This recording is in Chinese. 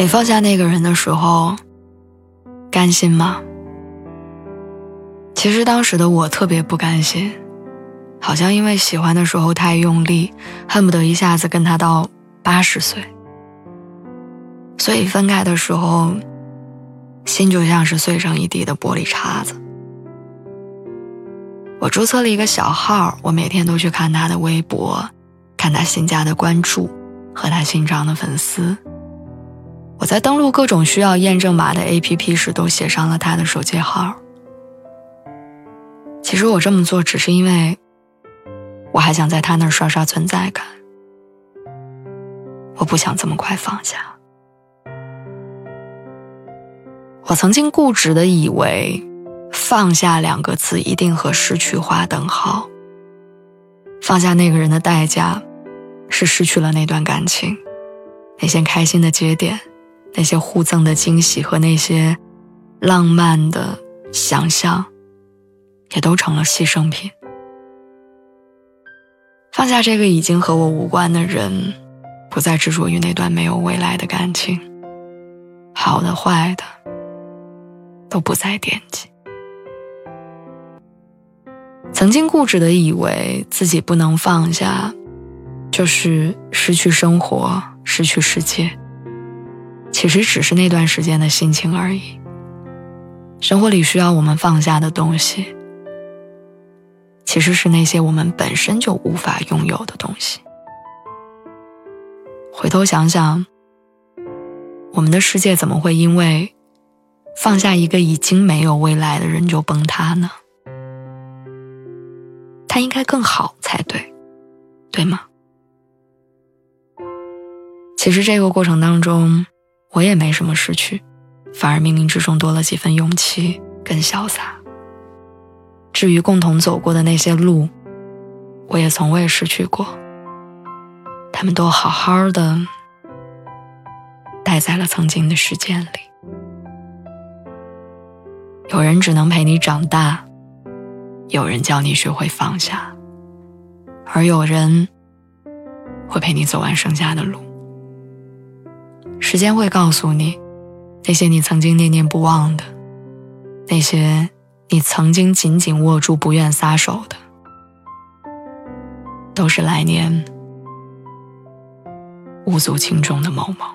你放下那个人的时候，甘心吗？其实当时的我特别不甘心，好像因为喜欢的时候太用力，恨不得一下子跟他到八十岁，所以分开的时候，心就像是碎成一地的玻璃碴子。我注册了一个小号，我每天都去看他的微博，看他新加的关注和他新涨的粉丝。我在登录各种需要验证码的 APP 时，都写上了他的手机号。其实我这么做，只是因为我还想在他那儿刷刷存在感。我不想这么快放下。我曾经固执的以为，放下两个字一定和失去划等号。放下那个人的代价，是失去了那段感情，那些开心的节点。那些互赠的惊喜和那些浪漫的想象，也都成了牺牲品。放下这个已经和我无关的人，不再执着于那段没有未来的感情，好的坏的都不再惦记。曾经固执的以为自己不能放下，就是失去生活，失去世界。其实只是那段时间的心情而已。生活里需要我们放下的东西，其实是那些我们本身就无法拥有的东西。回头想想，我们的世界怎么会因为放下一个已经没有未来的人就崩塌呢？他应该更好才对，对吗？其实这个过程当中。我也没什么失去，反而冥冥之中多了几分勇气跟潇洒。至于共同走过的那些路，我也从未失去过，他们都好好的待在了曾经的时间里。有人只能陪你长大，有人教你学会放下，而有人会陪你走完剩下的路。时间会告诉你，那些你曾经念念不忘的，那些你曾经紧紧握住不愿撒手的，都是来年无足轻重的某某。